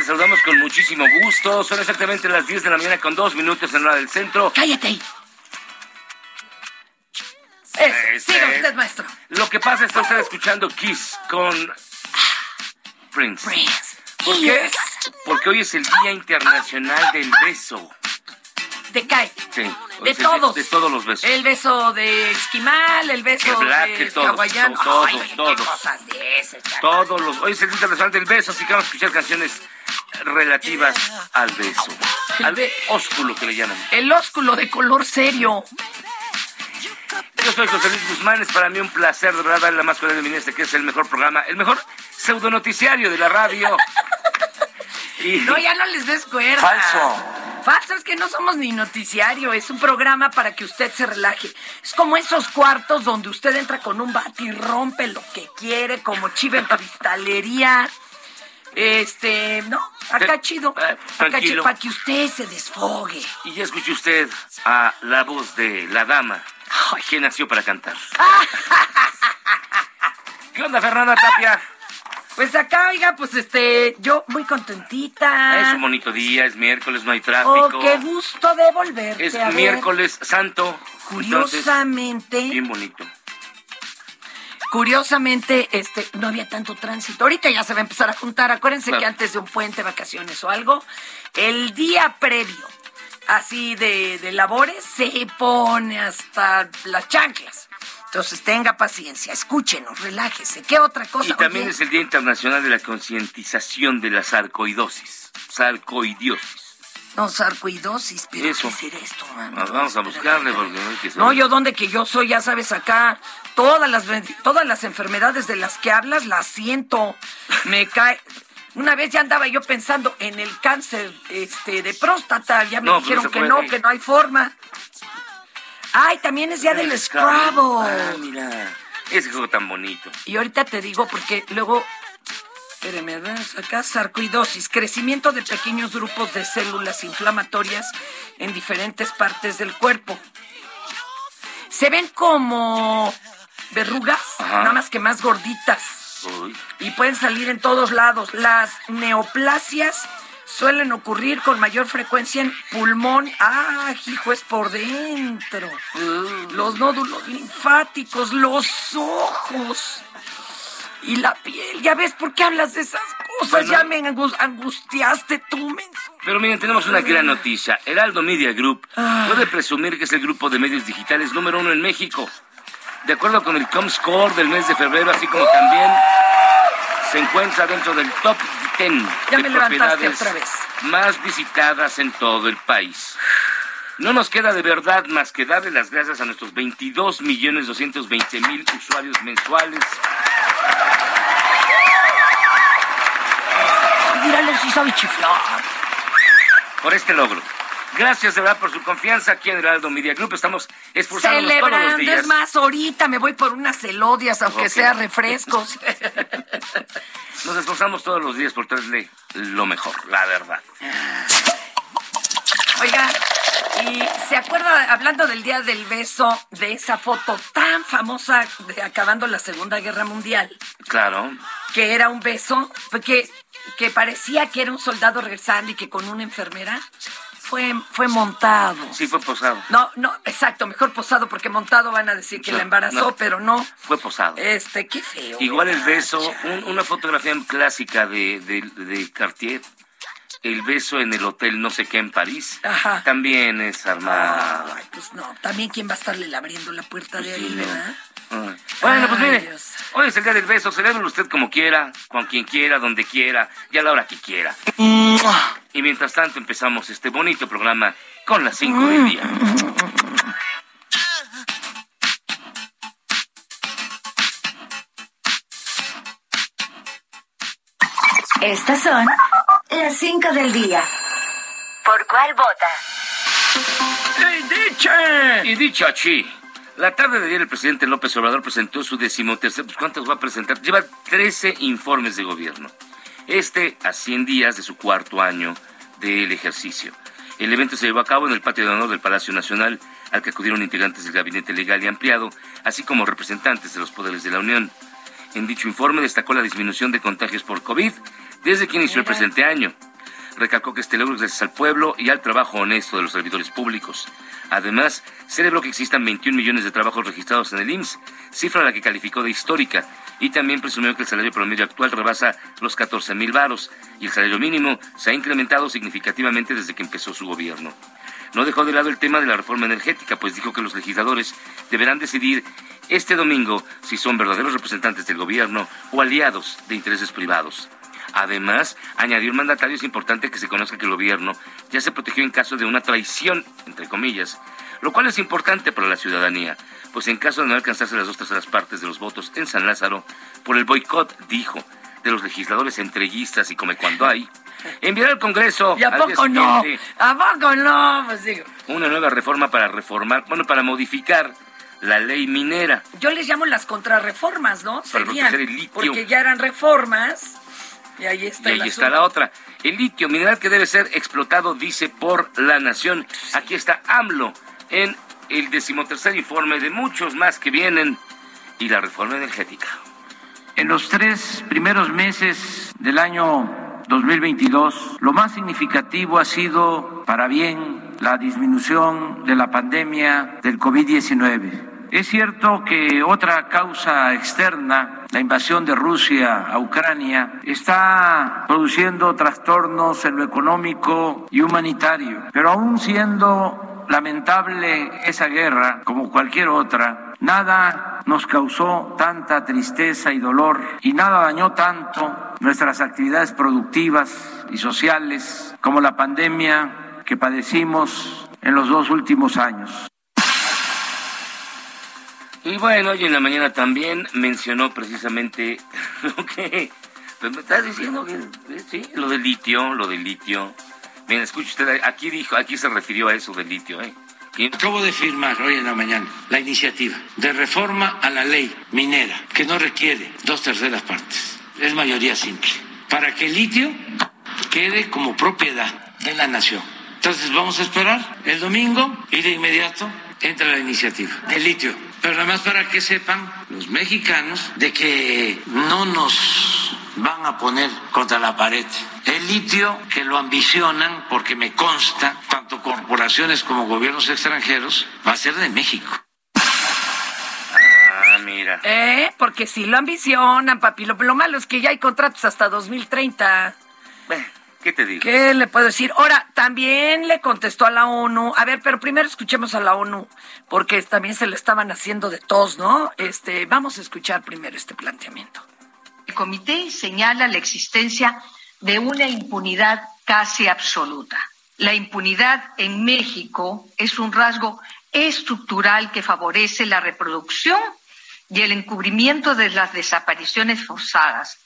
Les saludamos con muchísimo gusto. Son exactamente las 10 de la mañana con dos minutos en la hora del centro. Cállate. Este, Siga usted, maestro. Lo que pasa es que usted escuchando Kiss con Prince. Prince. ¿Por qué? Porque hoy es el Día Internacional del Beso. Te cae. Sí, De todos. De todos los besos. El beso de esquimal, el beso El black, de de todos, hawaiano. todos, Ay, todos. cosas de ese, chaval. Todos los. Hoy es el Día Internacional del Beso, así que vamos a escuchar canciones relativas al beso. Al ósculo que le llaman. El ósculo de color serio. Yo soy José Luis Guzmán, es para mí un placer de verdad darle la más cordial bienvenida este que es el mejor programa, el mejor pseudonoticiario de la radio. Y No, ya no les des cuerda. Falso. Falso es que no somos ni noticiario, es un programa para que usted se relaje. Es como esos cuartos donde usted entra con un bate y rompe lo que quiere, como chiva en cristalería. Este, no, acá Eh, chido. Acá chido, para que usted se desfogue. Y ya escuche usted a la voz de la dama que nació para cantar. ¿Qué onda, Fernanda Tapia? Pues acá, oiga, pues este, yo muy contentita. Es un bonito día, es miércoles, no hay tráfico. Oh, qué gusto de volverte es a ver. miércoles santo. entonces, Curiosamente, bien bonito. Curiosamente, este, no había tanto tránsito. Ahorita ya se va a empezar a juntar. Acuérdense Claro. que antes de un puente, vacaciones o algo, el día previo, así de, de labores, se pone hasta las chanclas. Entonces tenga paciencia, escúchenos, relájese. ¿Qué otra cosa? Y también Oye, es el Día Internacional de la Concientización de la Sarcoidosis. Sarcoidiosis. No, sarcoidosis, pero Eso. ¿qué será esto, mano? Nos vamos a buscarle porque no hay que No, saber. yo donde que yo soy, ya sabes, acá todas las todas las enfermedades de las que hablas las siento. Me cae. Una vez ya andaba yo pensando en el cáncer este de próstata, ya me No, dijeron que no, que no hay forma. Ay, también es día del Ah, Scrabble. mira. Ese juego tan bonito. Y ahorita te digo porque luego Espérame, a ver, acá sarcoidosis, crecimiento de pequeños grupos de células inflamatorias en diferentes partes del cuerpo. Se ven como verrugas, Ajá. nada más que más gorditas. Uy. Y pueden salir en todos lados. Las neoplasias suelen ocurrir con mayor frecuencia en pulmón. Ah, hijo, es por dentro. Los nódulos linfáticos, los ojos y la piel. Ya ves por qué hablas de esas cosas. Bueno. ya me angus- angustiaste tú, menso. Pero miren, tenemos una gran noticia. Heraldo Media Group puede presumir que es el grupo de medios digitales número uno en México. De acuerdo con el Comscore del mes de febrero, así como también se encuentra dentro del top 10 Ya de propiedades otra vez. más visitadas en todo el país. No nos queda de verdad más que darle las gracias a nuestros 22 millones 220 mil usuarios mensuales. Míralo si sabe chiflar. por este logro. Gracias de verdad por su confianza aquí en Heraldo Media Group. Estamos esforzándonos todos los Celebrando, días. es más, ahorita me voy por unas elodias, aunque Ok. sea refrescos. Nos esforzamos todos los días por traerle lo mejor, la verdad. Oiga, y se acuerda, hablando del Día del Beso, de esa foto tan famosa de acabando la Segunda Guerra Mundial, Claro. que era un beso, que, que parecía que era un soldado regresando y que con una enfermera fue, fue montado. Sí, fue posado. No, no, exacto, mejor posado, porque montado van a decir que No, la embarazó, no. pero no. Fue posado. Este, qué feo. Igual el beso, un- una fotografía clásica de, de, de Cartier. El beso en el hotel no sé qué en París. Ajá. También es armado. Ay, pues no, también quién va a estarle abriendo la puerta de ahí, Sí, no. ¿verdad? Ay. Bueno, pues mire, Dios. Hoy es el día del beso, celébrelo usted como quiera, con quien quiera, donde quiera y a la hora que quiera. Y mientras tanto empezamos este bonito programa con las 5 del día. Estas son las 5 del día. ¿Por cuál vota? Y dicho así, la tarde de ayer el presidente López Obrador presentó su decimotercer, pues ¿cuántos va a presentar? Lleva 13 informes de gobierno. Este a 100 días de su cuarto año del ejercicio. El evento se llevó a cabo en el patio de honor del Palacio Nacional, al que acudieron integrantes del gabinete legal y ampliado, así como representantes de los poderes de la Unión. En dicho informe destacó la disminución de contagios por COVID desde que inició el presente año. Recalcó que este logro es gracias al pueblo y al trabajo honesto de los servidores públicos. Además, celebró que existan 21 millones de trabajos registrados en el IMSS, cifra a la que calificó de histórica, y también presumió que el salario promedio actual rebasa los 14 mil varos y el salario mínimo se ha incrementado significativamente desde que empezó su gobierno. No dejó de lado el tema de la reforma energética, pues dijo que los legisladores deberán decidir este domingo si son verdaderos representantes del gobierno o aliados de intereses privados. Además, añadió el mandatario, es importante que se conozca que el gobierno ya se protegió en caso de una traición, entre comillas, lo cual es importante para la ciudadanía, pues en caso de no alcanzarse las dos terceras partes de los votos en San Lázaro, por el boicot, dijo, de los legisladores entreguistas y come cuando hay, enviará al Congreso ¿Y a poco no? ¿A poco no? Pues digo, una nueva reforma para reformar, bueno, para modificar la ley minera. yo les llamo las contrarreformas, ¿no? Para Serían, proteger el litio. porque ya eran reformas y ahí Y está ahí la otra. El litio, mineral que debe ser explotado, dice, por la nación. Aquí está AMLO en el decimotercer informe de muchos más que vienen y la reforma energética. En los tres primeros meses del año 2022, lo más significativo ha sido, para bien, la disminución de la pandemia del COVID-19. Es cierto que otra causa externa, la invasión de Rusia a Ucrania, está produciendo trastornos en lo económico y humanitario, pero aún siendo lamentable esa guerra, como cualquier otra, nada nos causó tanta tristeza y dolor y nada dañó tanto nuestras actividades productivas y sociales como la pandemia que padecimos en los dos últimos años. Y bueno, hoy en la mañana también mencionó precisamente lo que pues me estás diciendo que sí, lo del litio, lo del litio. Bien, escuche usted, aquí dijo, aquí se refirió a eso del litio, ¿eh? Acabo de firmar hoy en la mañana la iniciativa de reforma a la ley minera, que no requiere dos terceras partes, es mayoría simple, para que el litio quede como propiedad de la nación. Entonces vamos a esperar el domingo y de inmediato entra la iniciativa del litio. Pero además para que sepan los mexicanos de que no nos van a poner contra la pared. El litio, que lo ambicionan, porque me consta, tanto corporaciones como gobiernos extranjeros, va a ser de México. Ah, mira. ¿Eh? Porque si lo ambicionan, papi. Lo, lo malo es que ya hay contratos hasta 2030. Bueno, ¿Qué te digo? ¿Qué le puedo decir? Ahora, también le contestó a la ONU. A ver, pero primero escuchemos a la ONU, porque también se le estaban haciendo de tos, ¿no? Este, vamos a escuchar primero este planteamiento. El comité señala la existencia de una impunidad casi absoluta. La impunidad en México es un rasgo estructural que favorece la reproducción y el encubrimiento de las desapariciones forzadas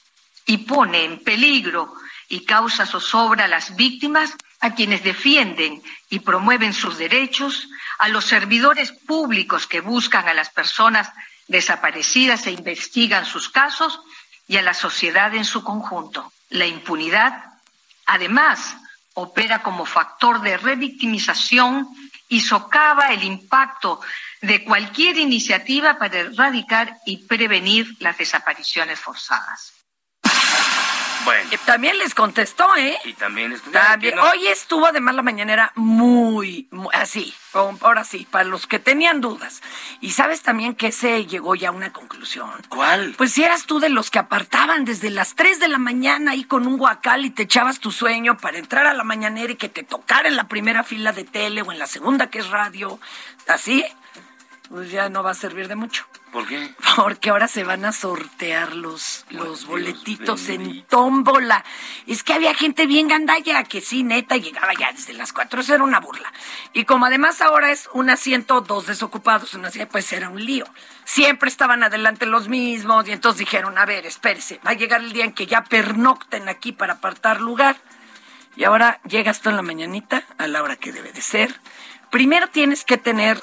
y pone en peligro y causa zozobra a las víctimas, a quienes defienden y promueven sus derechos, a los servidores públicos que buscan a las personas desaparecidas e investigan sus casos y a la sociedad en su conjunto. La impunidad, además, opera como factor de revictimización y socava el impacto de cualquier iniciativa para erradicar y prevenir las desapariciones forzadas. Bueno. También les contestó, ¿eh? Y también es También. Hoy estuvo además la mañanera muy, muy- así, ahora sí, para los que tenían dudas. Y sabes también que se llegó ya a una conclusión. ¿Cuál? Pues si eras tú de los que apartaban desde las 3 de la mañana ahí con un guacal y te echabas tu sueño para entrar a la mañanera y que te tocara en la primera fila de tele o en la segunda que es radio, así, pues ya no va a servir de mucho. ¿Por qué? Porque ahora se van a sortear los, los Dios boletitos en tómbola. Es que había gente bien gandalla que sí, neta, llegaba ya desde las cuatro. Eso era una burla. Y como además ahora es un asiento, dos desocupados, un asiento, pues era un lío. Siempre estaban adelante los mismos y entonces dijeron, a ver, espérese, va a llegar el día en que ya pernocten aquí para apartar lugar. Y ahora llegas tú en la mañanita a la hora que debe de ser. Primero tienes que tener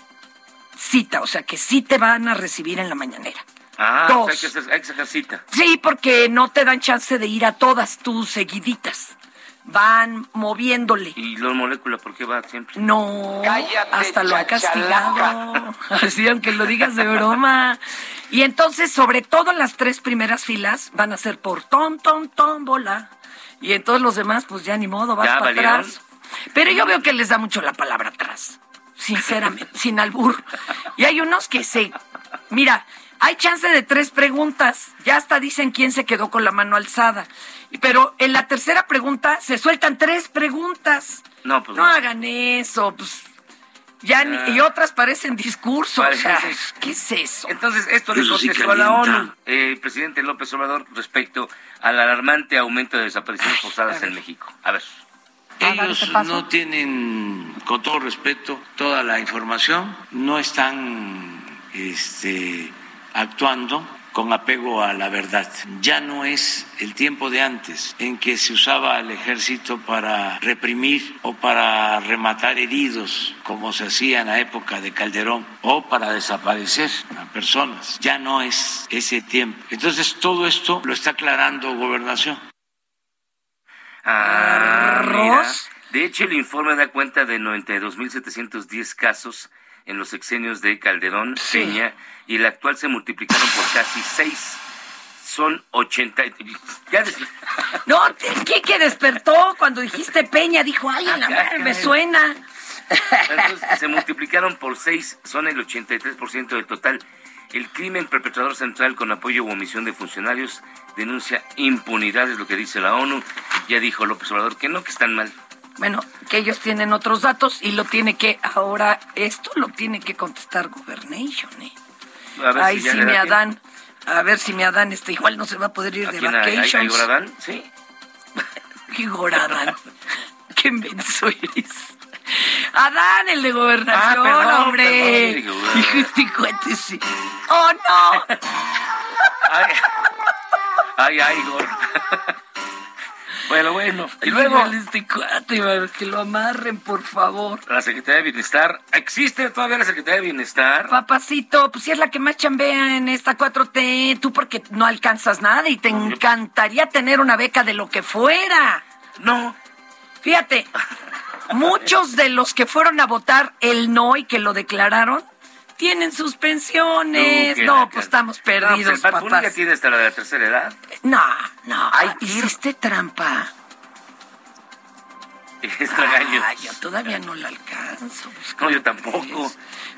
cita, o sea que sí te van a recibir en la mañanera. Ah, Dos. o sea, hay, que hacer, hay que sacar cita. Sí, porque no te dan chance de ir a todas tus seguiditas. Van moviéndole. ¿Y los moléculas por qué va siempre? No, Cállate, hasta lo ha castigado. Así, aunque lo digas de broma. Y entonces, sobre todo las tres primeras filas van a ser por tom, tom, tómbola. Y en todos los demás, pues ya ni modo, vas ¿Ya para valieron? atrás. Pero yo veo que les da mucho la palabra atrás. Sinceramente, sin albur. Y hay unos que se. Mira, hay chance de tres preguntas. Ya hasta dicen quién se quedó con la mano alzada. Pero en la tercera pregunta se sueltan tres preguntas. No, pues No no. hagan eso, pues. Ya ni- y otras parecen discursos. O sea, ¿qué es eso? Entonces, esto le sí contestó a la. ONU, eh, el presidente López Obrador, respecto al alarmante aumento de desapariciones forzadas en México. A ver. Ellos no tienen, con todo respeto, toda la información, no están este, actuando con apego a la verdad. Ya no es el tiempo de antes en que se usaba al ejército para reprimir o para rematar heridos, como se hacía en la época de Calderón, o para desaparecer a personas. Ya no es ese tiempo. Entonces todo esto lo está aclarando gobernación. Ah, Arroz. De hecho, el informe da cuenta de 92.710 casos en los sexenios de Calderón, Sí. Peña, y el actual se multiplicaron por casi seis. Son 80. y- Ya des- No, ¿qué que despertó cuando dijiste Peña? Dijo, ay, en la madre, me suena. Entonces, se multiplicaron por seis, son el 83% del total. El crimen perpetrador central con apoyo o omisión de funcionarios denuncia impunidad, es lo que dice la ONU. Ya dijo López Obrador que no, que están mal. Bueno, que ellos tienen otros datos y lo tiene que, ahora, esto lo tiene que contestar Governation, ¿eh? A ver Ay, si sí, tiempo. Adán. A ver si mi Adán este igual no se va a poder ir ¿A de quién hay? ¿Hay- hay vacations. Goradán? Sí. ¿Qué Goradán? Qué menso eres. Adán, el de gobernación, Ah, perdón, hombre. Hijo, este. ¡Oh, no! Ay, ay, ay, Igor. Bueno, bueno. Y luego, este cuate, que lo amarren, por favor. la Secretaría de Bienestar. ¿Existe todavía la Secretaría de Bienestar? Papacito, pues si es la que más chambea en esta 4T, tú porque no alcanzas nada y te encantaría tener una beca de lo que fuera. No. Fíjate, muchos de los que fueron a votar el no y que lo declararon, tienen sus pensiones. No, pues estamos No, perdidos, pues el Bad Bunny ya papás. tiene hasta la de la tercera edad. No, no, Ay, hiciste trampa. Ay, yo todavía no la alcanzo. pues, No, yo ¿cómo tampoco.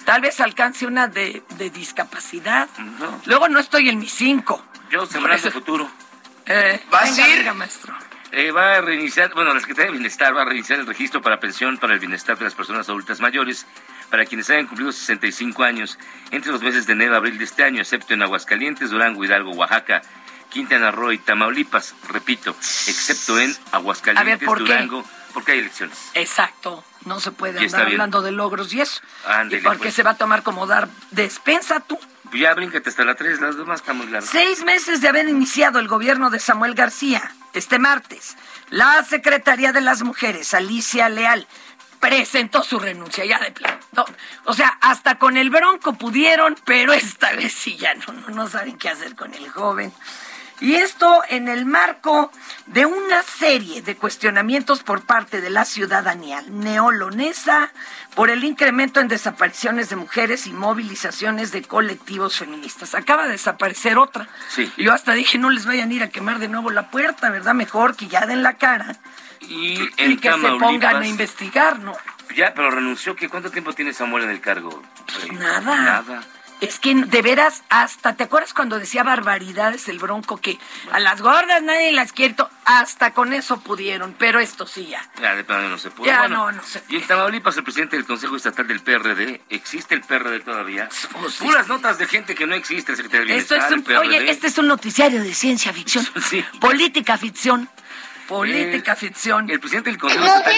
Tal vez alcance una de, de discapacidad. No. Luego no estoy en mis cinco. Yo sembrando futuro. Eh, ¿Vas venga, a ir? venga, maestro. Eh, va a reiniciar, bueno, la Secretaría de Bienestar va a reiniciar el registro para pensión para el bienestar de las personas adultas mayores para quienes hayan cumplido 65 años entre los meses de enero a abril de este año, excepto en Aguascalientes, Durango, Hidalgo, Oaxaca, Quintana Roo y Tamaulipas. Repito, excepto en Aguascalientes, A ver, ¿por qué? Durango, porque hay elecciones. Exacto. No se puede Y andar hablando de logros y eso. Ándele, ¿Y por qué pues. se va a tomar como dar despensa tú? Ya bríncate hasta la 3, las demás están muy largas. Seis meses de haber iniciado el gobierno de Samuel García, este martes, la Secretaría de las Mujeres, Alicia Leal, presentó su renuncia ya de plano. No, o sea, hasta con el bronco pudieron, pero esta vez sí ya no, no saben qué hacer con el joven. Y esto en el marco de una serie de cuestionamientos por parte de la ciudadanía neolonesa por el incremento en desapariciones de mujeres y movilizaciones de colectivos feministas. Acaba de desaparecer otra. Sí. Yo hasta dije, no les vayan a ir a quemar de nuevo la puerta, ¿verdad? Mejor que ya den la cara Y que se pongan a investigar, ¿no? ya, pero renunció, ¿qué? ¿Cuánto tiempo tiene Samuel en el cargo? Pues nada. Nada. Es que de veras, hasta, ¿te acuerdas cuando decía barbaridades el bronco que a las gordas nadie las quiere? Hasta con eso pudieron, pero esto sí ya. Ya, de plano no se puede. Ya, Bueno, no, no se Y en Tamaulipas, el presidente del Consejo Estatal del PRD, ¿existe el PRD todavía? Pues, sí. Puras notas de gente que no existe, el secretario de Esto Bienestar, es un, el PRD. oye, este es un noticiario de ciencia ficción. Sí. Política ficción. Política Eh, ficción. El presidente del Consejo Estatal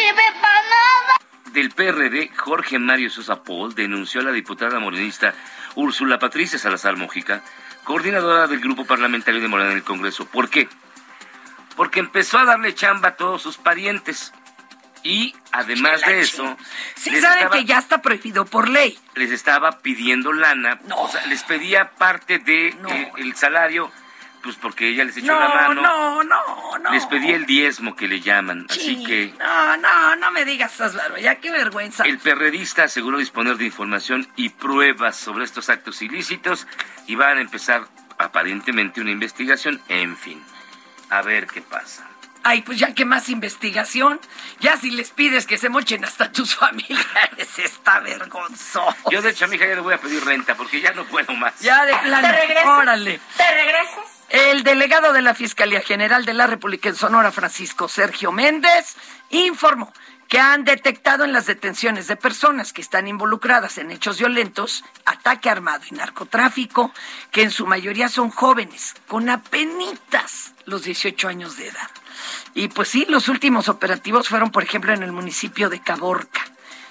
del PRD, Jorge Mario Sosa Paul, denunció a la diputada morenista Úrsula Patricia Salazar Mojica, coordinadora del grupo parlamentario de Morena en el Congreso. ¿Por qué? Porque empezó a darle chamba a todos sus parientes. Y además de eso, Sí, les saben estaba- que ya está prohibido por ley. les estaba pidiendo lana, No. o sea, les pedía parte de No. eh, el salario, pues porque ella les echó No, la mano, no, no, no. les pedía el diezmo que le llaman, así Sí, que No, no, no me digas esas barbaridades. Qué vergüenza. el perredista aseguró disponer de información y pruebas sobre estos actos ilícitos y van a empezar aparentemente una investigación, en fin, a ver qué pasa. Ay, pues ya que más investigación. Ya si les pides que se mochen hasta tus familiares, está vergonzoso. Yo de hecho a mi hija ya le voy a pedir renta porque ya no puedo más. Ya de plano. ¿Te regresas? Órale. ¿Te regresas? El delegado de la Fiscalía General de la República en Sonora, Francisco Sergio Méndez, informó que han detectado en las detenciones de personas que están involucradas en hechos violentos, ataque armado y narcotráfico, que en su mayoría son jóvenes, con apenitas los 18 años de edad. Y pues sí, los últimos operativos fueron, por ejemplo, en el municipio de Caborca.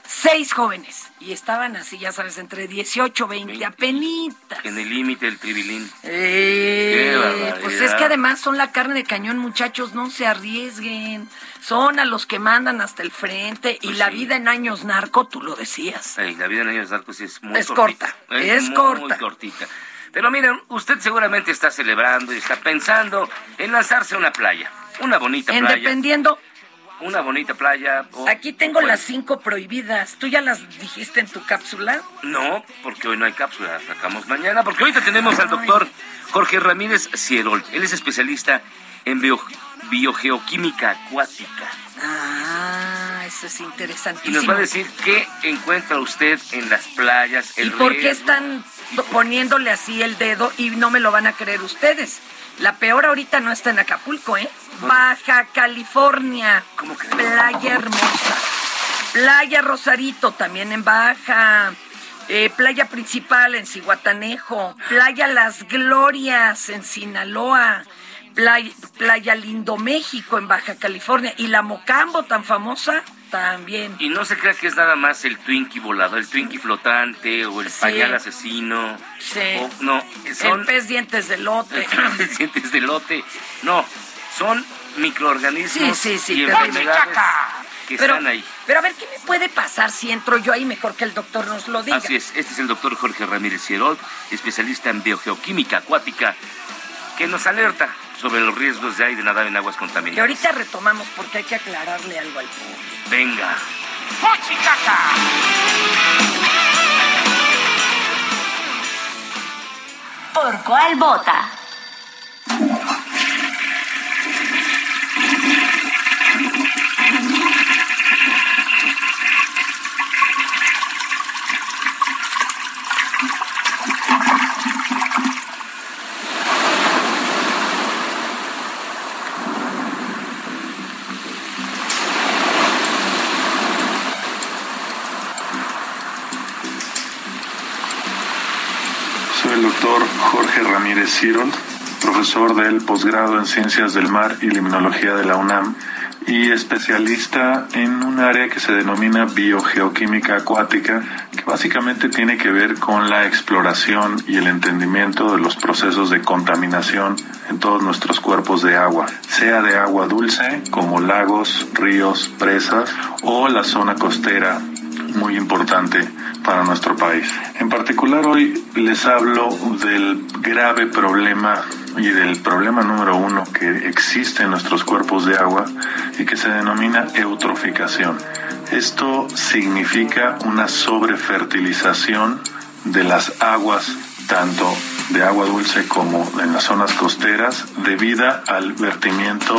Seis jóvenes. Y estaban así, ya sabes, entre 18 20, 20. apenitas. En el límite del tribilín. Eh, pues es que además son la carne de cañón, muchachos, no se arriesguen. Son a los que mandan hasta el frente y Pues la sí. vida en años narco, tú lo decías. Ay, la vida en años narcos es muy Es cortita. corta, es muy, corta. Muy cortita. Pero miren, usted seguramente está celebrando y está pensando en lanzarse a una playa. Una bonita En playa. dependiendo, Una bonita playa. o- aquí tengo bueno, las cinco prohibidas. ¿Tú ya las dijiste en tu cápsula? No, porque hoy no hay cápsula, la sacamos mañana, porque ahorita tenemos al doctor Jorge Ramírez Cierol. Él es especialista en bio- biogeoquímica acuática. Ah, eso es Y interesantísimo. nos va a decir qué encuentra usted en las playas. El ¿Y por qué están poniéndole así el dedo y no me lo van a creer ustedes? La peor ahorita no está en Acapulco, ¿eh? Baja California. ¿Cómo que? Playa hermosa. Playa Rosarito, también en Baja. Eh, playa principal en Cihuatanejo. Playa Las Glorias en Sinaloa. Playa, playa Lindo México en Baja California. Y la Mocambo, tan famosa, también. Y no se crea que es nada más el Twinkie volador, el Twinkie flotante o el Sí. pañal asesino. Sí. O- no, son El pez dientes de lote. dientes de lote. No, son microorganismos Sí, sí, sí, y enfermedades que Pero, están ahí. pero a ver, ¿qué me puede pasar si entro yo ahí? Mejor que el doctor nos lo diga. Así es, este es el doctor Jorge Ramírez Cierol, especialista en biogeoquímica acuática, que nos alerta sobre los riesgos de aire nadar en aguas contaminadas. Y ahorita retomamos porque hay que aclararle algo al público. Venga. ¡Pochicaca! ¿Por cuál vota? Profesor del posgrado en Ciencias del Mar y Limnología de la UNAM y especialista en un área que se denomina biogeoquímica acuática, que básicamente tiene que ver con la exploración y el entendimiento de los procesos de contaminación en todos nuestros cuerpos de agua, sea de agua dulce como lagos, ríos, presas o la zona costera muy importante para nuestro país. En particular hoy les hablo del grave problema y del problema número uno que existe en nuestros cuerpos de agua y que se denomina eutroficación. Esto significa una sobrefertilización de las aguas, tanto de agua dulce como en las zonas costeras, debido al vertimiento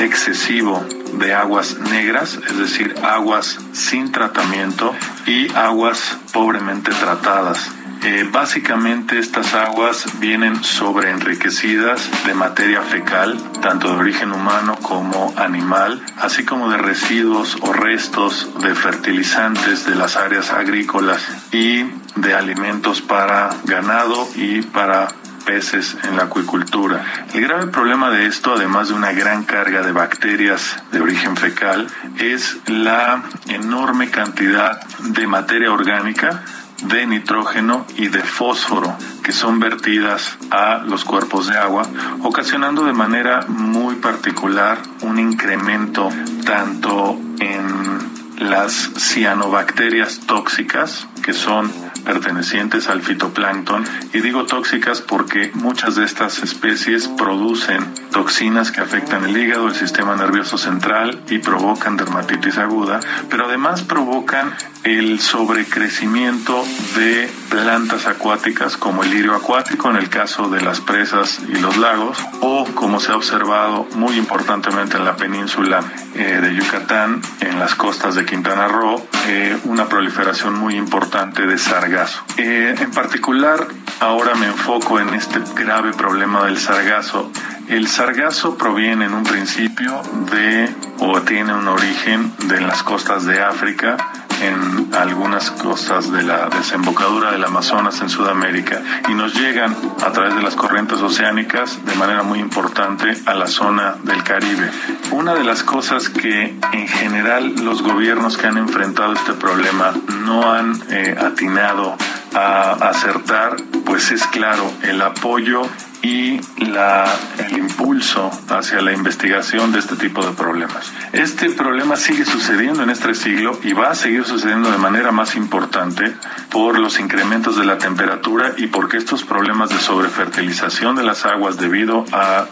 excesivo de aguas negras, es decir, aguas sin tratamiento y aguas pobremente tratadas. Eh, básicamente estas aguas vienen sobreenriquecidas de materia fecal, tanto de origen humano como animal, así como de residuos o restos de fertilizantes de las áreas agrícolas y de alimentos para ganado y para peces en la acuicultura. El grave problema de esto, además de una gran carga de bacterias de origen fecal, es la enorme cantidad de materia orgánica de nitrógeno y de fósforo que son vertidas a los cuerpos de agua, ocasionando de manera muy particular un incremento tanto en las cianobacterias tóxicas, que son pertenecientes al fitoplancton, y digo tóxicas porque muchas de estas especies producen toxinas que afectan el hígado, el sistema nervioso central y provocan dermatitis aguda, pero además provocan el sobrecrecimiento de plantas acuáticas como el lirio acuático en el caso de las presas y los lagos o como se ha observado muy importantemente en la península eh, de Yucatán en las costas de Quintana Roo eh, una proliferación muy importante de sargazo. Eh, en particular ahora me enfoco en este grave problema del sargazo. El sargazo proviene en un principio de o tiene un origen de las costas de África en algunas costas de la desembocadura del Amazonas en Sudamérica y nos llegan a través de las corrientes oceánicas de manera muy importante a la zona del Caribe. Una de las cosas que en general los gobiernos que han enfrentado este problema no han eh, atinado a acertar, pues es claro, el apoyo y la, el impulso hacia la investigación de este tipo de problemas. Este problema sigue sucediendo en este siglo y va a seguir sucediendo de manera más importante por los incrementos de la temperatura y porque estos problemas de sobrefertilización de las aguas debido a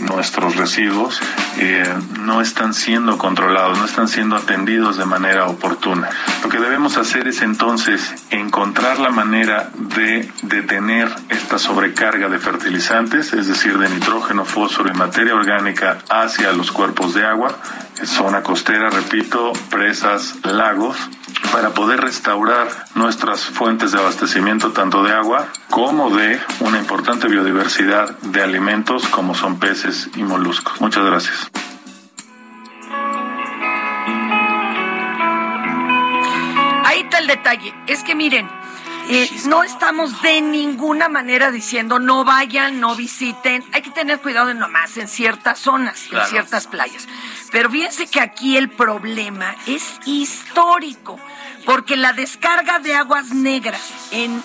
nuestros residuos eh, no están siendo controlados, no están siendo atendidos de manera oportuna. Lo que debemos hacer es entonces encontrar la manera de detener esta sobrecarga de fertilizantes, es decir, de nitrógeno, fósforo y materia orgánica hacia los cuerpos de agua, zona costera, repito, presas, lagos, para poder restaurar nuestras fuentes de abastecimiento tanto de agua como de una importante biodiversidad de alimentos como son peces y moluscos. Muchas gracias. Ahí está el detalle. Es que miren, eh, no estamos de ninguna manera diciendo no vayan, no visiten. Hay que tener cuidado nomás en ciertas zonas, Claro. en ciertas playas. Pero fíjense que aquí el problema es histórico, porque la descarga de aguas negras en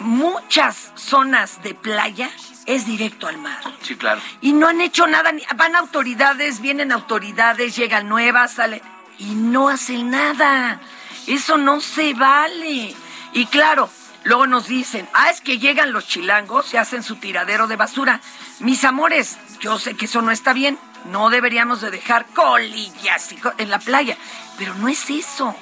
muchas zonas de playa es directo al mar. Sí, claro. Y no han hecho nada, van autoridades, vienen autoridades, llegan nuevas, sale y no hacen nada. Eso no se vale. Y claro, luego nos dicen, ah, es que llegan los chilangos y hacen su tiradero de basura. Mis amores, yo sé que eso no está bien. No deberíamos de dejar colillas en la playa. Pero no es eso.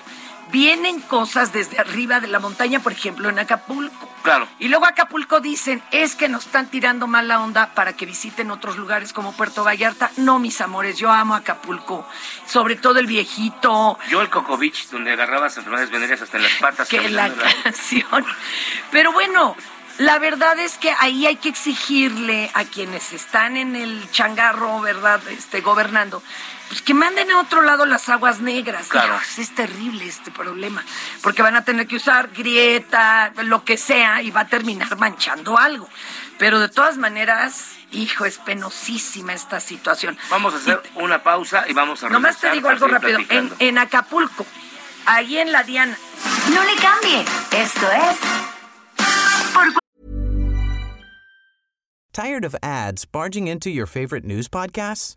Vienen cosas desde arriba de la montaña, por ejemplo, en Acapulco. Claro. Y luego Acapulco dicen, es que nos están tirando mala onda para que visiten otros lugares como Puerto Vallarta. No, mis amores, yo amo Acapulco. Sobre todo el viejito, Yo el Coco Beach, donde agarrabas enfermedades venéreas hasta en las patas. que la- canción. Pero bueno, la verdad es que ahí hay que exigirle a quienes están en el changarro, ¿verdad? Este, gobernando, pues que manden a otro lado las aguas negras. Claro. Dios, es terrible este problema, porque van a tener que usar grieta, lo que sea, y va a terminar manchando algo. Pero de todas maneras, hijo, es penosísima esta situación. Vamos a hacer una pausa y vamos a Nomás te digo algo rápido. En Acapulco, ahí en la Diana, No le cambie. Esto es Por Tired of ads barging into your favorite news podcasts?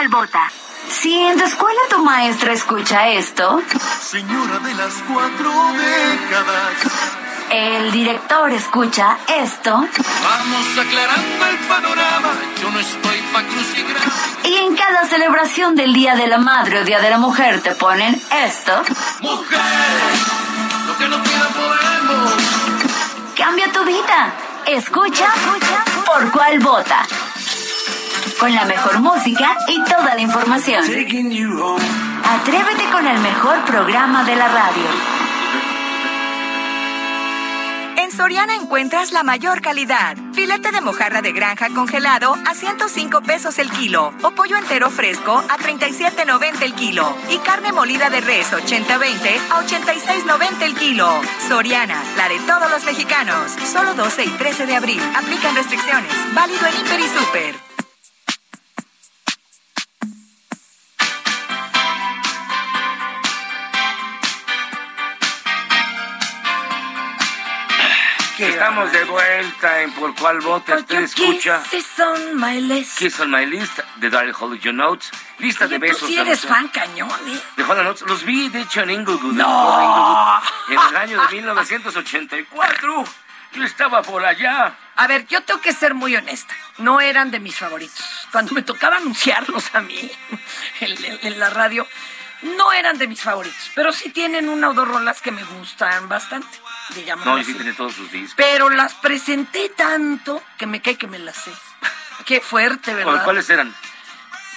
Balbota. Si en tu escuela tu maestra escucha esto, Señora de las cuatro décadas. el director escucha esto Vamos aclarando el panorama. Yo no estoy pa' crucigrama. y en cada celebración del Día de la Madre o Día de la Mujer te ponen esto, Mujer, lo que no pida podemos. cambia tu vida. Escucha, escucha por cuál vota. Con la mejor música y toda la información. Atrévete con el mejor programa de la radio. En Soriana encuentras la mayor calidad. Filete de mojarra de granja congelado a 105 pesos el kilo. O pollo entero fresco a 37.90 el kilo. Y carne molida de res 80-20 a 86.90 el kilo. Soriana, la de todos los mexicanos. Solo 12 y 13 de abril. Aplican restricciones. Válido en Hiper y Super. Estamos de vuelta en Por Cuál Vota. Usted escucha Kisses on my list. Kiss on My List de Daryl Holly John Notes. Lista de Oye, besos. tú sí eres fan cañón, ¿eh? De Hall Notes. Los vi, de hecho, en Inglewood. No. en el año de 1984. Yo estaba por allá. A ver, yo tengo que ser muy honesta. No eran de mis favoritos. Cuando me tocaba anunciarlos a mí en, en- en la radio, no eran de mis favoritos. Pero sí tienen una o dos rolas que me gustan bastante. Digámoslo No, y sí tiene todos sus discos. Pero las presenté tanto que me cae que me las sé. Qué fuerte, ¿verdad? ¿Cuáles eran?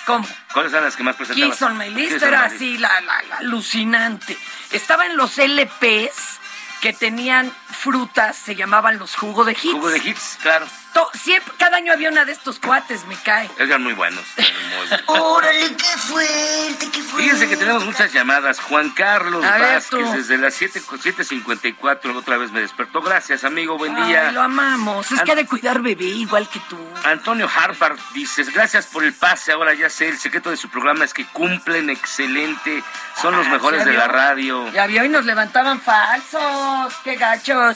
¿Cómo? ¿Cuáles eran las que más presentabas? Kiss on My List era así, la, la- la alucinante. Estaba en los LPs que tenían frutas, se llamaban los jugo de hits. Jugo de hits, claro. To- siempre, cada año había una de estos cuates, me cae. Eran muy buenos. Órale, qué fuerte, qué fuerte. Fíjense que tenemos muchas llamadas. Juan Carlos A ver, Vázquez, tú. desde las 7 7.54, otra vez me despertó. Gracias, amigo, buen día. Ay, lo amamos. Es que ha de cuidar bebé igual que tú. Antonio Harvard dices, gracias por el pase, ahora ya sé, el secreto de su programa es que cumplen excelente, son los Ah, mejores ¿ya de la radio. Ya vio y nos levantaban falsos. Qué gachos.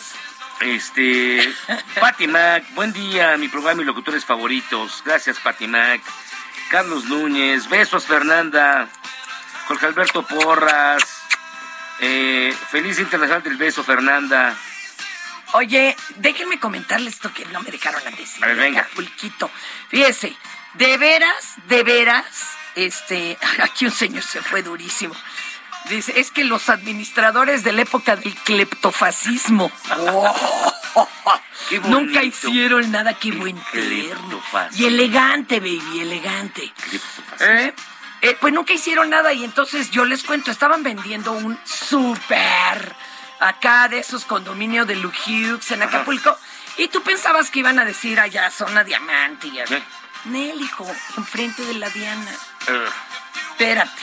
Este, Patty Mac, buen día, mi programa y locutores favoritos, gracias Patty Mac. Carlos Núñez, besos Fernanda, Jorge Alberto Porras, eh, feliz internacional del beso Fernanda. Oye, déjenme comentarles esto que no me dejaron decir. A ver, venga. Acapulquito. Fíjese, de veras, de veras, este, aquí un señor se fue durísimo. Dice, es que los administradores de la época del cleptofascismo oh, nunca hicieron nada, qué buen. Cleptofascismo. Y elegante, baby, elegante. ¿Eh? Eh, pues nunca hicieron nada y entonces yo les cuento, estaban vendiendo un súper acá de esos condominios de Lujux en Acapulco y tú pensabas que iban a decir allá zona diamante y. Nel, hijo, enfrente de la Diana. Eh, Espérate,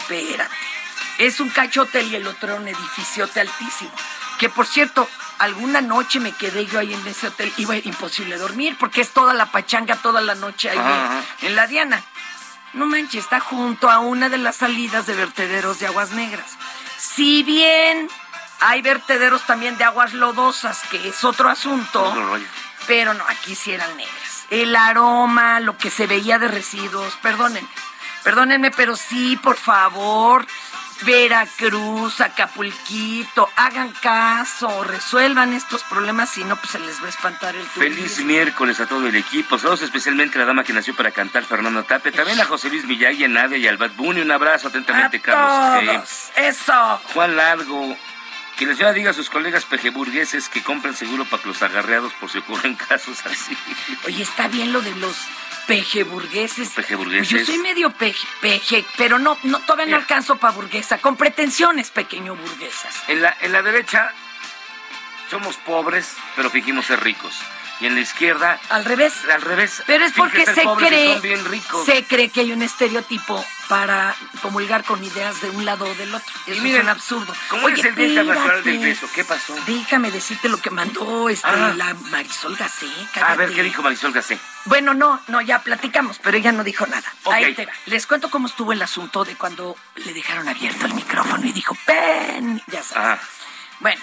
espérate. Es un cachote y el otro un edificiote altísimo. Que por cierto, alguna noche me quedé yo ahí en ese hotel. Iba imposible dormir porque es toda la pachanga toda la noche ahí Ajá, en- la Diana. No manches, está junto a una de las salidas de vertederos de aguas negras. Si bien hay vertederos también de aguas lodosas, que es otro asunto, pero no, aquí sí eran negras. el aroma, lo que se veía de residuos. Perdónenme, perdónenme, pero sí, por favor. Veracruz, Acapulquito, hagan caso, resuelvan estos problemas, si no, pues se les va a espantar el turismo. Feliz miércoles a todo el equipo. Saludos especialmente a la dama que nació para cantar, Fernando Tape. También a José Luis Miyagi, a Nadia y al Bad Bunny. Un abrazo atentamente, A Carlos. G. todos, eso. Juan Largo. Que la señora diga a sus colegas pejeburgueses que compren seguro para que los agarreados por si ocurren casos así. Oye, está bien lo de los pejeburgueses. Pejeburgueses. Yo soy medio peje, peje pero no, no todavía no alcanzo para burguesa, con pretensiones pequeño burguesas. En la, en la derecha somos pobres, pero fingimos ser ricos. Y en la izquierda, Al revés. al revés. Pero es porque se cree, son bien ricos. se cree que hay un estereotipo para comulgar con ideas de un lado o del otro. Y Eso miren, es un absurdo. ¿Cómo Oye, es el Día Internacional del. Beso? ¿Qué pasó? Déjame decirte lo que mandó este, Ah. la Marisol Gacé. A ver, cállate. ¿qué dijo Marisol Gacé? Bueno, no, no, ya platicamos, pero ella no dijo nada. Ahí te va. Les cuento cómo estuvo el asunto de cuando le dejaron abierto el micrófono y dijo, ven, ya sabes. Ah, Bueno,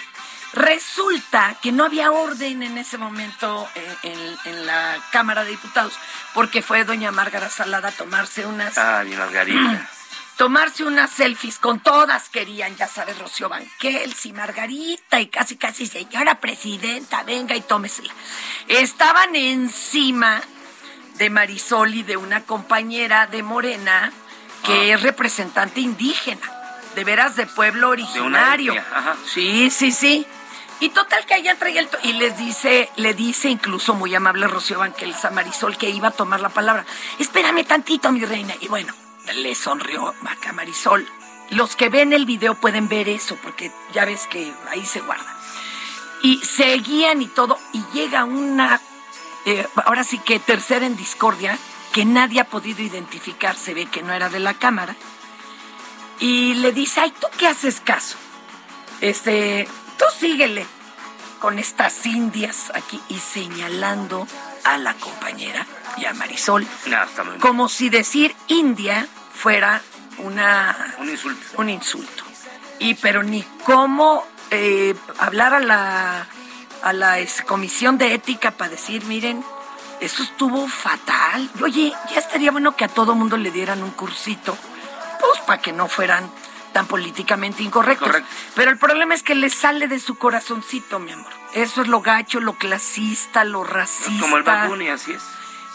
resulta que no había orden en ese momento eh, en, en la Cámara de Diputados, porque fue doña Márgara Salada a tomarse unas, ah, mi Margarita. tomarse unas selfies con todas querían, ya sabes, Rocío Banquels y Margarita y casi casi señora presidenta, venga y tómesela. Estaban encima de Marisol y de una compañera de Morena que es representante indígena, de veras de pueblo originario. ajá. Sí, sí, sí. Y total que ella traía el... y les dice, le dice incluso muy amable Rocío Banquels a Marisol que iba a tomar la palabra. Espérame tantito, mi reina. Y bueno, le sonrió Maca Marisol. Los que ven el video pueden ver eso, porque ya ves que ahí se guarda. Y seguían y todo, y llega una, eh, ahora sí que tercera en discordia, que nadie ha podido identificar, se ve que no era de la cámara. Y le dice, ay, ¿tú qué haces caso? Este, tú síguele con estas indias aquí y señalando a la compañera y a Marisol, No, como si decir India fuera una Un insulto. un insulto. Y pero ni cómo eh, hablar a la a la comisión de ética para decir, miren, eso estuvo fatal. Y, Oye, ya estaría bueno que a todo mundo le dieran un cursito, pues para que no fueran tan políticamente incorrectos. Correcto. Pero el problema es que le sale de su corazoncito, mi amor. Eso es lo gacho, lo clasista, lo racista. Como el Bad Bunny, así es.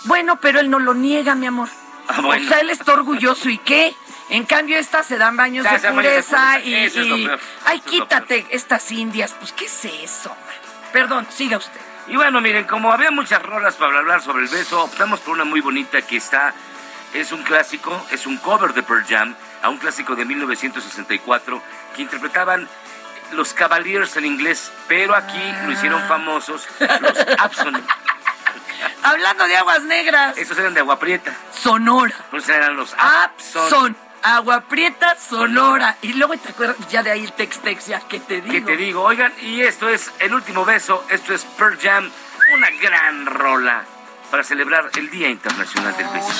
Bueno, pero él no lo niega, mi amor. Ah, bueno. O sea, él está orgulloso y qué. En cambio, estas se dan baños de se dan baños de pureza y, ay, quítate estas indias. Pues, ¿qué es eso? man? Perdón, siga usted. Y bueno, miren, como había muchas rolas para hablar sobre el beso, optamos por una muy bonita que está, es un clásico, es un cover de Pearl Jam, a un clásico de 1964, que interpretaban los Cavaliers en inglés, pero aquí lo hicieron famosos los Abson. Hablando de aguas negras, Esos eran de Agua Prieta, Sonora. pues eran los Abson. Abson. Agua Prieta, Sonora. Y luego te acuerdas, ya de ahí el tex-tex, ya que te digo. ¿Qué te digo? Oigan, y esto es el último beso, esto es Pearl Jam, una gran rola para celebrar el Día Internacional del Beso.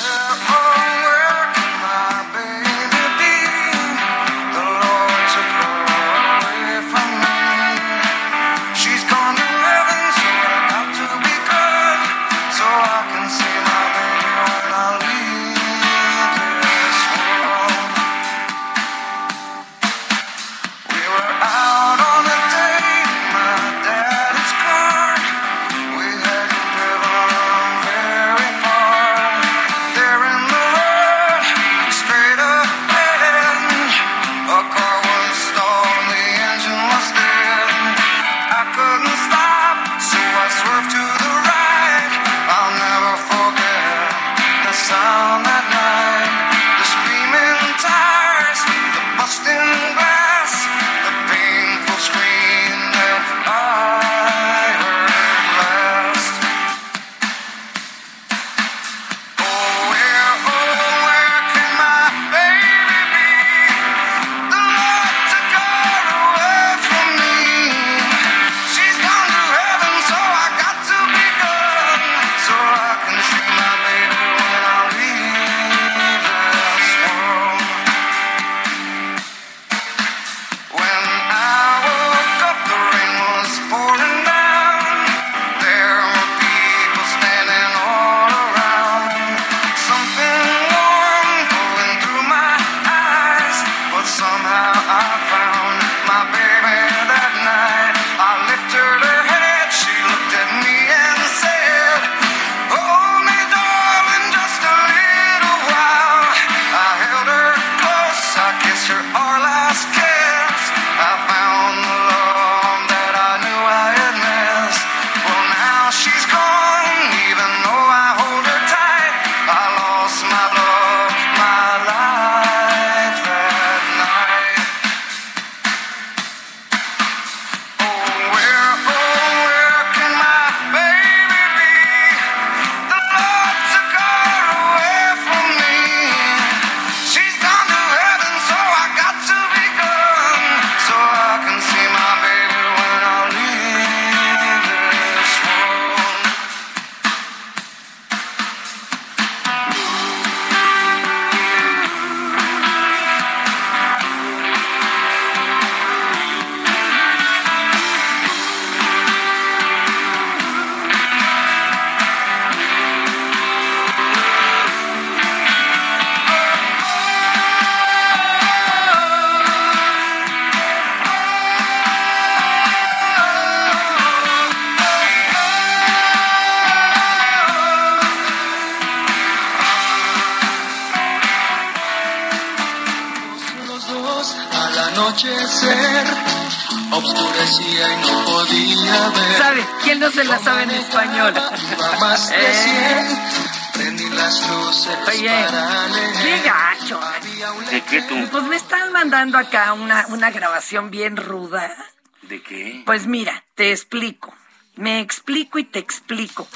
Mandando acá una, una grabación bien ruda. ¿De qué? Pues mira, te explico. Me explico y te explico.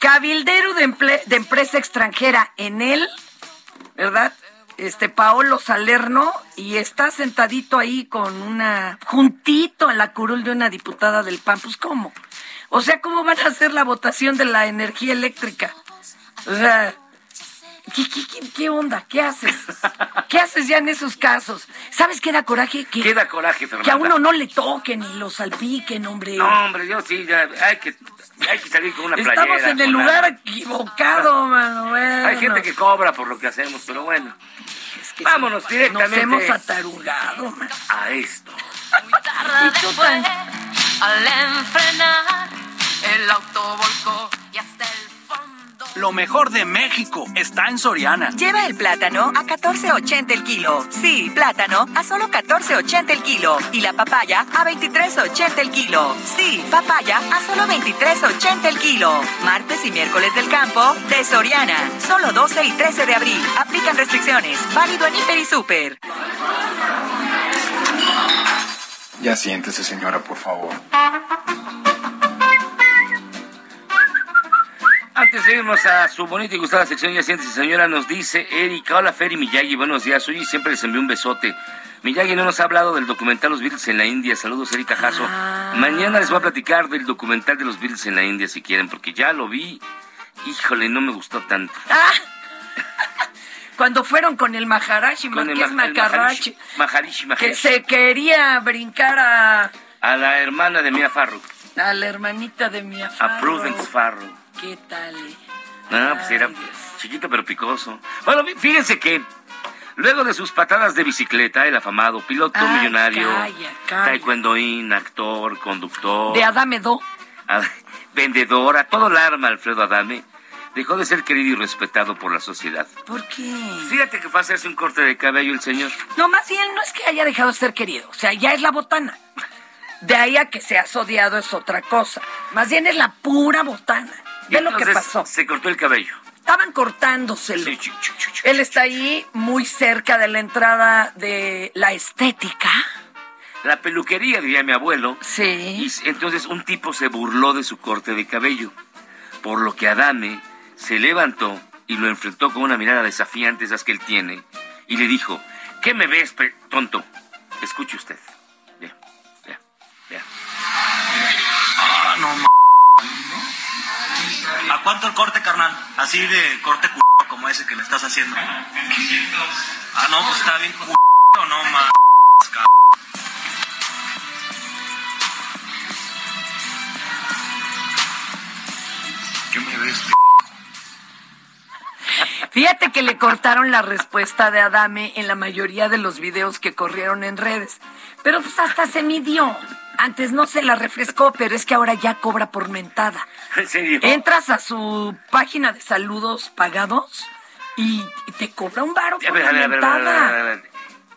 Cabildero de, emple- de empresa extranjera en él, ¿verdad? Este Paolo Salerno y está sentadito ahí con una juntito en la curul de una diputada del PAN. Pues cómo? O sea, ¿cómo van a hacer la votación de la energía eléctrica? O sea, ¿qué, qué, qué- qué onda? ¿Qué haces? ¿Qué haces ya en esos casos? ¿Sabes qué da coraje? Que, ¿Qué da coraje, Fernanda? que a uno no le toquen y lo salpiquen, hombre. No, hombre, yo sí, ya, hay que, hay que salir con una playera. Estamos en el lugar equivocado, mano. bueno. Hay gente que cobra por lo que hacemos, pero bueno. Vámonos directamente Nos hemos atarugado, man. a esto. Y tú tan- Al enfrenar, el auto volcó y hasta el. Lo mejor de México está en Soriana. Lleva el plátano a 14.80 el kilo. Sí, plátano a solo 14.80 el kilo. Y la papaya a 23.80 el kilo. Sí, papaya a solo 23.80 el kilo. Martes y miércoles del campo de Soriana. Solo 12 y 13 de abril. Aplican restricciones. Válido en Hiper y Super. Ya siéntese, señora, por favor. Antes de irnos a su bonita y gustada sección, ya siéntese, señora, nos dice Erika, hola Fer y Miyagi, buenos días, hoy siempre les envío un besote. Miyagi no nos ha hablado del documental Los Beatles en la India, saludos Erika Jasso. Mañana les voy a platicar del documental de los Beatles en la India si quieren, porque ya lo vi, híjole, no me gustó tanto. Ah. Cuando fueron con el Maharashi, Con el Ma- el Macarrachi, Maharishi, que se quería brincar a, A la hermana de Mia Farrow, a la hermanita de mi a afán. Prudence Farrow. ¿Qué tal? eh? No, pues era chiquito pero picoso. Bueno, fí- fíjense que luego de sus patadas de bicicleta, el afamado piloto Ay, millonario, calla, calla. taekwondoín, actor, conductor, De Adame Do. a- vendedor, a todo el arma Alfredo Adame, dejó de ser querido y respetado por la sociedad. ¿Por qué? Fíjate que fue a hacerse un corte de cabello el señor. No, más bien no es que haya dejado de ser querido, o sea, ya es la botana. De ahí a que seas odiado es otra cosa. Más bien es la pura botana. Ve lo que pasó. Se cortó el cabello. Estaban cortándoselo. Él está ahí muy cerca de la entrada de la estética. La peluquería, diría mi abuelo. Sí. Y entonces un tipo se burló de su corte de cabello. Por lo que Adame se levantó y lo enfrentó con una mirada desafiante, esas que él tiene, y le dijo, ¿qué me ves, tonto? Escuche usted. Vea, vea, vea. Ah, no, ¿A cuánto el corte, carnal? Así de corte c como ese que le estás haciendo. Ah, no, pues está bien c no, ma. cabrón. Fíjate Fíjate que le cortaron la respuesta de Adame en la mayoría de los videos que corrieron en redes. Pero pues hasta se midió. Antes no se la refrescó, pero es que ahora ya cobra por mentada. ¿En serio? Entras a su página de saludos pagados y, te cobra un varo por ver, la mentada.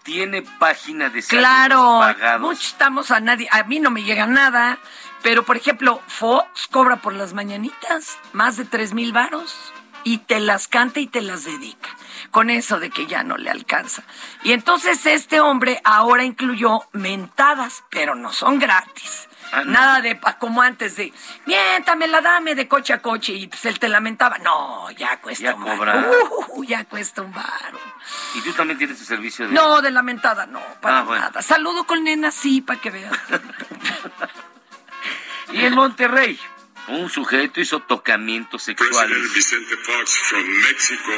Tiene página de saludos Claro, pagados. mucho estamos a nadie, a mí no me llega nada, pero por ejemplo, Fox cobra por las mañanitas más de tres mil varos y te las canta y te las dedica, con eso de que ya no le alcanza. Y entonces este hombre ahora incluyó mentadas, pero no son gratis. Ah, no. Nada de como antes de, miéntamela, dame de coche a coche y pues él te lamentaba. No, ya cuesta Ya un cobra. Uh, ya cuesta un varo. ¿Y tú también tienes tu servicio de...? No, de la mentada no, para Ah, bueno. nada. Saludo con nena, sí, para que veas. Y en Monterrey, un sujeto hizo tocamientos sexuales. President Vicente Fox from Mexico.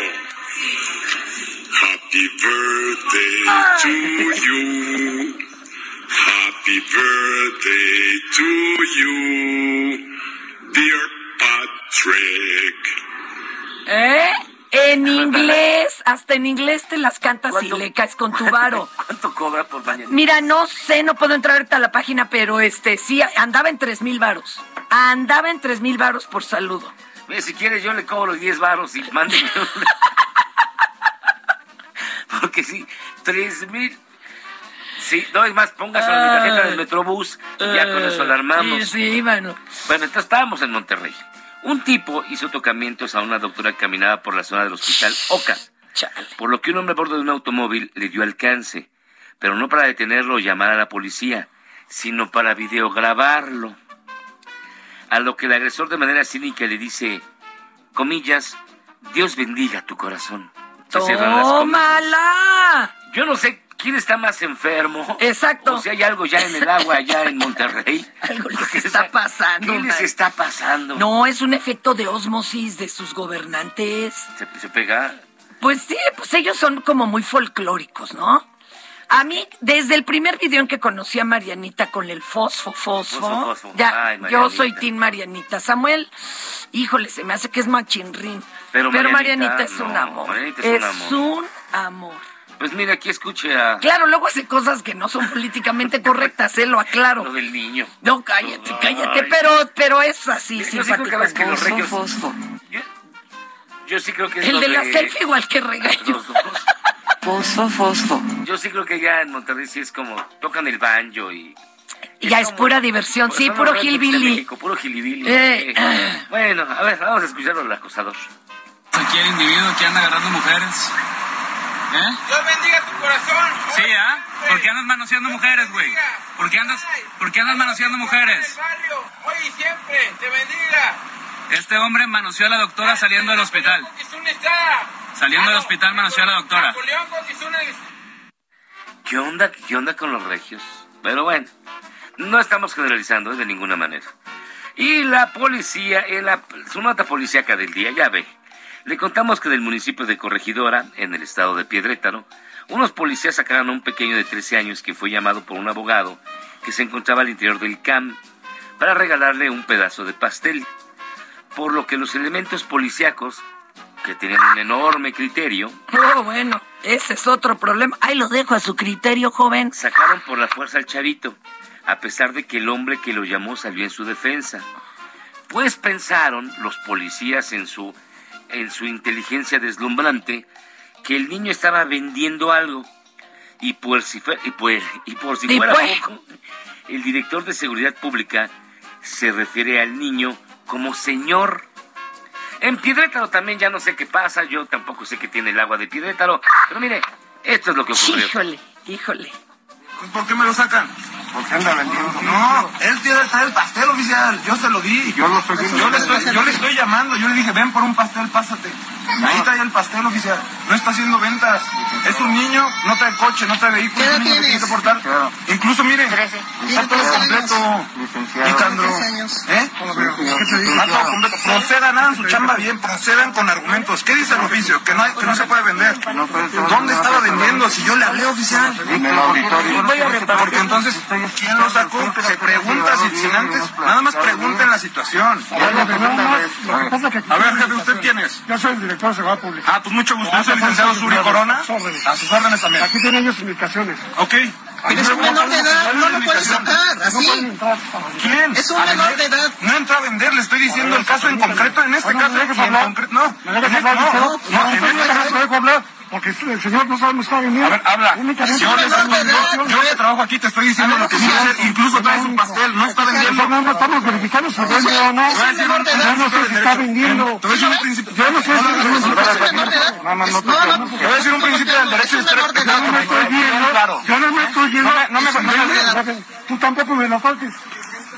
Happy birthday to you. Happy birthday to you, dear Patrick. ¿Eh? En inglés, hasta en inglés te las cantas y le caes con tu varo. ¿Cuánto cobra por mañana? Mira, no sé, no puedo entrar ahorita a la página, pero este sí, andaba en tres mil varos. Andaba en tres mil varos por saludo. Mire, si quieres yo le cobro los 10 varos y mándeme. Porque sí, 3 mil. Sí, no, es más, póngaselo en mi tarjeta del Metrobús y ya con eso la armamos. Sí, sí, bueno. Bueno, entonces estábamos en Monterrey. Un tipo hizo tocamientos a una doctora que caminaba por la zona del hospital Oca. Por lo que un hombre a bordo de un automóvil le dio alcance. Pero no para detenerlo o llamar a la policía, sino para videograbarlo. A lo que el agresor de manera cínica le dice, comillas, Dios bendiga tu corazón. Se cierran las comillas. ¡Tómala! Yo no sé quién está más enfermo. Exacto. O si hay algo ya en el agua allá en Monterrey. Algo les está pasando. ¿Qué les está pasando? No, es un efecto de osmosis de sus gobernantes. Se, se pega. Pues sí, pues ellos son como muy folclóricos, ¿no? A mí, desde el primer video en que conocí a Marianita con el fosfo, fosfo, Fosfo, fosfo. ya, Ay, yo soy Team Marianita. Samuel, híjole, se me hace que es machinrín. Pero Marianita, Marianita, es un no, amor. Marianita es un un amor. Pues mira, aquí escuche a Claro, luego hace cosas que no son políticamente correctas, ¿eh? Lo aclaro. lo del niño. No, cállate, cállate, Ay. pero, pero es así, Yo sí creo que a veces que los regios... Yo, yo sí creo que es El lo de la de- selfie igual que los dos. Fosfo, fosfo. Yo sí creo que ya en Monterrey sí es como tocan el banjo y... Y ya es pura diversión, sí, puro hillbilly. México, puro hillbilly. Eh. Bueno, a ver, vamos a escucharlo al acosador. Aquí el individuo que anda agarrando mujeres. ¿Eh? Dios bendiga tu corazón. Sí, ¿ah? ¿Por qué andas manoseando mujeres, güey? ¿Por qué andas, por qué andas manoseando mujeres? Hoy y siempre, te bendiga. Este hombre manoseó a la doctora saliendo del hospital. Saliendo del hospital manoseó a la doctora. ¿Qué onda, ¿Qué onda con los regios? Pero bueno, no estamos generalizando de ninguna manera. Y la policía, en la, su nota policíaca del día, ya ve. Le contamos que del municipio de Corregidora, en el estado de Piedrétaro, unos policías sacaron a un pequeño de 13 años que fue llamado por un abogado que se encontraba al interior del CAM para regalarle un pedazo de pastel. Por lo que los elementos policíacos, que tenían un enorme criterio, Oh, bueno, ese es otro problema. Ahí lo dejo a su criterio, joven. Sacaron por la fuerza al chavito, a pesar de que el hombre que lo llamó salió en su defensa. Pues pensaron los policías en su, en su inteligencia deslumbrante que el niño estaba vendiendo algo. Y por si, fue- y por, y por si fuera pues. poco, el director de seguridad pública se refiere al niño como señor. En Piedrétaro también ya no sé qué pasa, yo tampoco sé qué tiene el agua de Piedrétaro, pero mire, esto es lo que ocurrió. Híjole, híjole. ¿Por qué me lo sacan? Porque anda vendiendo. No, él tiene traer el pastel oficial. Yo se lo di. Yo lo estoy yo le estoy, yo le estoy llamando. Yo le dije, ven por un pastel, pásate. Ahí trae el pastel oficial. No está haciendo ventas. Es un niño, no trae coche, no trae vehículo. Es un niño que tiene que portar. Incluso, mire, está todo completo. ¿Eh? Está todo completo. Procedan, hagan su chamba bien, procedan con argumentos. ¿Qué dice el oficio? Que no, hay- que no se puede vender. ¿Dónde estaba vendiendo? Si yo le hablé oficial. En el auditorio. Porque entonces, ¿quién lo sacó? Se pregunta si, sin antes, nada más pregunten la situación. A ver, jefe, ¿usted quién es? Yo soy el director de seguridad pública. Ah, pues mucho gusto. Yo soy el licenciado Suri Corona. A sus órdenes. También. Aquí tienen ellos indicaciones. Ok. Pero es un menor de edad, no lo puedes sacar, así. ¿Quién? Es un ¿A menor de edad. No entra a vender, le estoy diciendo el caso en concreto, en este caso. No, ¿Me dejas en este- hablar, no, liceo? no, en no, este no, porque el señor no sabe, está vendiendo. A ver, habla. Yo, que trabajo aquí te estoy diciendo lo que sí hacer. Incluso trae su pastel, no está vendiendo. No, no estamos verificando si vende o no. Un- Yo no sé si está vendiendo. Te voy a decir un principio. Yo no sé si No, no, no, Te voy a decir un principio del derecho de espera que Yo no me estoy viendo. Yo no me estoy viendo. No me- Tú tampoco me la faltes.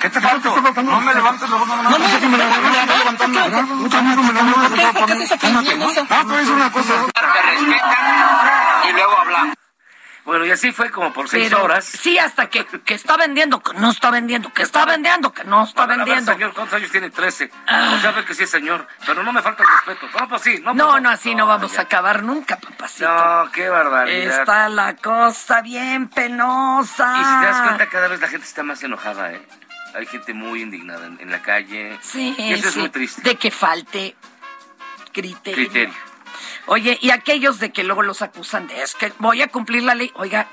¿Qué te falto? No me levantes la voz, no, no, no. No, no, no, no, no, no, no, no. Tú me levantes. ¿Por qué? Cálmate. ¿Viendo eso? Ah, a decir una cosa. Me respetan y luego hablamos. Bueno, y así fue como por seis Pero, horas. Sí, hasta que, que está vendiendo, que no está vendiendo, que está vendiendo, que no está A ver, vendiendo. señor, ¿cuántos años tiene? 13. Ah. O sea, ve que sí señor. Pero no me falta el respeto. No, pues sí. No, No, pues, no, así no vamos a acabar nunca, papacito. No, qué barbaridad. Está la cosa bien penosa. Y si te das cuenta, cada vez la gente está más enojada, ¿eh? Hay gente muy indignada en, en la calle. Sí, Y eso es sí, muy triste. De que falte criterio. Criterio. Oye, y aquellos de que luego los acusan de es que voy a cumplir la ley. Oiga,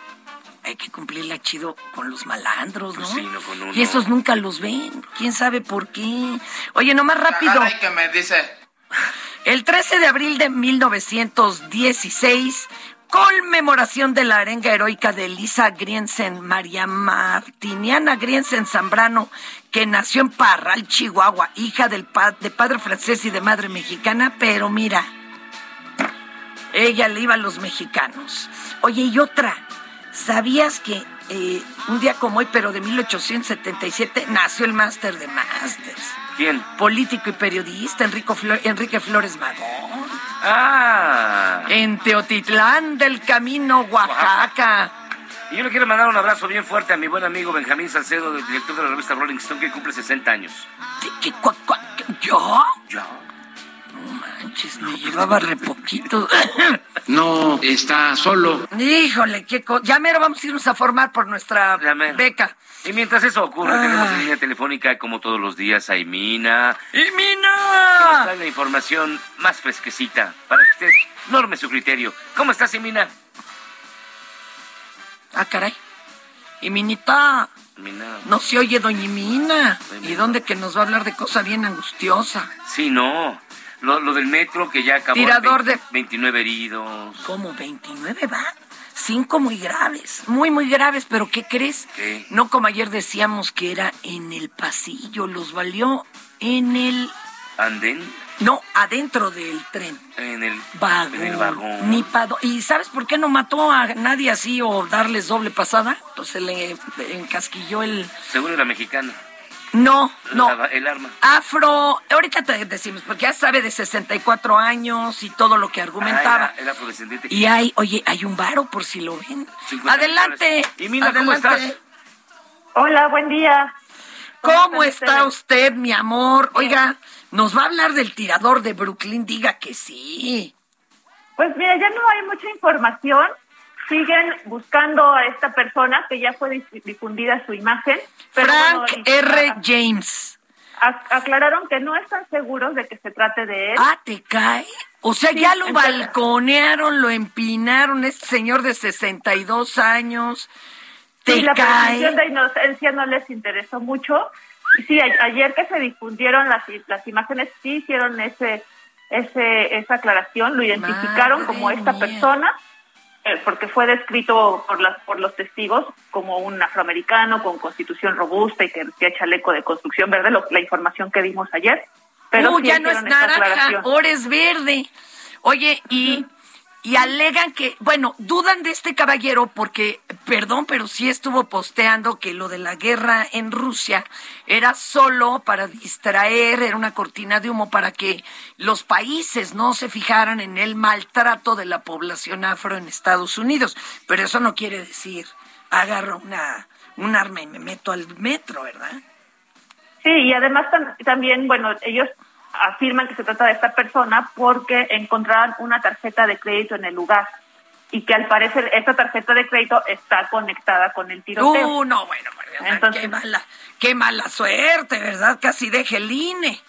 hay que cumplirla chido con los malandros, ¿no? Pues sí, no con uno. Y esos nunca los ven. ¿Quién sabe por qué? Oye, nomás rápido. Ay, que me dice. El 13 de abril de 1916, conmemoración de la arenga heroica de Elisa Griensen, María Martiniana Griensen Zambrano, que nació en Parral, Chihuahua, hija de padre francés y de madre mexicana, pero mira, ella le iba a los mexicanos. Oye, y otra, ¿sabías que eh, un día como hoy, pero de 1877, nació el máster de másters? ¿Quién? político y periodista Enrico Enrique Flores Magón. Ah. En Teotitlán del Camino, Oaxaca. Y yo le quiero mandar un abrazo bien fuerte a mi buen amigo Benjamín Salcedo, director de la revista Rolling Stone, que cumple 60 años. ¿Qué, cua- cua- ¿Yo? ¿Yo? No manches, me llevaba re poquito. No está solo. Híjole, qué co- Ya mero vamos a irnos a formar por nuestra beca. Y mientras eso ocurre, tenemos en línea telefónica, como todos los días, a Imina. Que nos ¡Imina! trae la información más fresquecita para que usted norme su criterio. ¿Cómo estás, Imina? Ah, caray. Iminita, Imina. no se oye doña Imina. ¿Y dónde que nos va a hablar de cosa bien angustiosa? Sí, no. Lo, lo del metro que ya acabó. Tirador 20 29 heridos. ¿Cómo? ¿29 van? Cinco muy graves, muy, muy graves, pero ¿qué crees? ¿Qué? No como ayer decíamos que era en el pasillo, los valió en el... Andén No, adentro del tren. en el Vagón. En el vagón. Ni ¿Y sabes por qué no mató a nadie así o darles doble pasada? Pues se le encasquilló el... Seguro era mexicana. No, no. La- el arma. Afro, ahorita te decimos, porque ya sabe de 64 años y todo lo que argumentaba. Ah, era, era afrodescendiente. Y hay, oye, hay un varo por si lo ven. 50 Adelante. dólares. Y Mina, ¿cómo estás? Hola, buen día. ¿Cómo está usted, mi amor? Oiga, nos va a hablar del tirador de Brooklyn, diga que sí. Pues mira, ya no hay mucha información. Siguen buscando a esta persona que ya fue dif- difundida su imagen. Pero Frank bueno, R. James. aclararon que no están seguros de que se trate de él. Ah, ¿te cae? O sea, Sí, ya lo entonces- balconearon, lo empinaron, este señor de 62 años. ¿Te Sí, la cae? presunción de inocencia no les interesó mucho. Y sí, ayer que se difundieron las, las imágenes, sí hicieron ese, ese, esa aclaración, lo identificaron Madre como esta mía. persona, porque fue descrito por, las, por los testigos como un afroamericano con constitución robusta y que vestía chaleco de construcción verde, lo- la información que dimos ayer. Pero Uh, sí ya no es naranja, ahora es verde. Oye, y, y alegan que, bueno, dudan de este caballero porque, perdón, pero sí estuvo posteando que lo de la guerra en Rusia era solo para distraer, era una cortina de humo para que los países no se fijaran en el maltrato de la población afro en Estados Unidos. Pero eso no quiere decir, agarro una, un arma y me meto al metro, ¿verdad? Sí, y además tam- también, bueno, ellos afirman que se trata de esta persona porque encontraron una tarjeta de crédito en el lugar y que al parecer esta tarjeta de crédito está conectada con el tiroteo. Uh, no, bueno, bueno, Entonces- qué mala, qué mala suerte, ¿verdad? Casi deje el INE.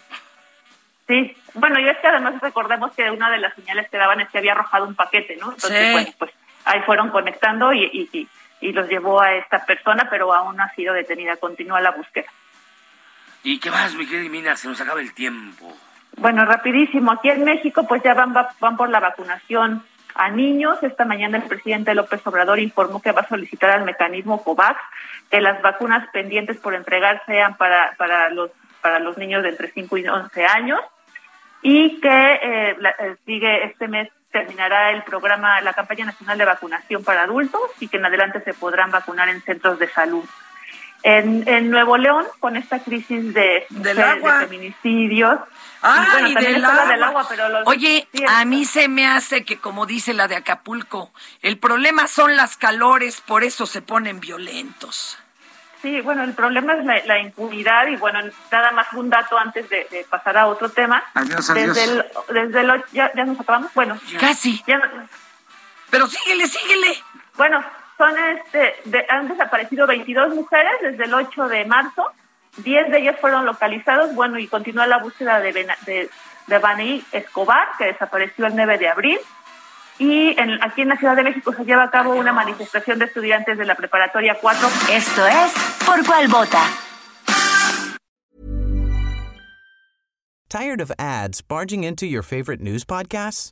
Sí, Bueno, y es que además recordemos que una de las señales que daban es que había arrojado un paquete, ¿no? Entonces, Sí. bueno, pues ahí fueron conectando y, y, y, y los llevó a esta persona, pero aún no ha sido detenida. Continúa la búsqueda. ¿Y qué más, mi querida Mina? Se nos acaba el tiempo. Bueno, rapidísimo. Aquí en México, pues ya van, va- van por la vacunación a niños. Esta mañana el presidente López Obrador informó que va a solicitar al mecanismo COVAX que las vacunas pendientes por entregar sean para, para, los, para los niños de entre 5 y 11 años y que eh, la- eh, sigue este mes terminará el programa, la campaña nacional de vacunación para adultos y que en adelante se podrán vacunar en centros de salud. En, en Nuevo León, con esta crisis de, Del de- de agua. feminicidios, Ah, y bueno, y también del agua. del agua, pero los- Oye, a mí se me hace que, como dice la de Acapulco, el problema son las calores, por eso se ponen violentos. Sí, bueno, el problema es la, la impunidad y bueno, nada más un dato antes de, de pasar a otro tema. Adiós, adiós. Desde el, desde el, ya, ya nos acabamos, bueno. Casi. Ya, Pero síguele, síguele. bueno, son este, de- han desaparecido 22 mujeres desde el 8 de marzo, 10 de ellas fueron localizados, bueno, y continúa la búsqueda de, Bena- de, de Banaí Escobar, que desapareció el 9 de abril. Y en- aquí en la Ciudad de México se lleva a cabo una manifestación de estudiantes de la preparatoria 4. Esto es Por Cuál Vota. Tired of ads barging into your favorite news podcasts?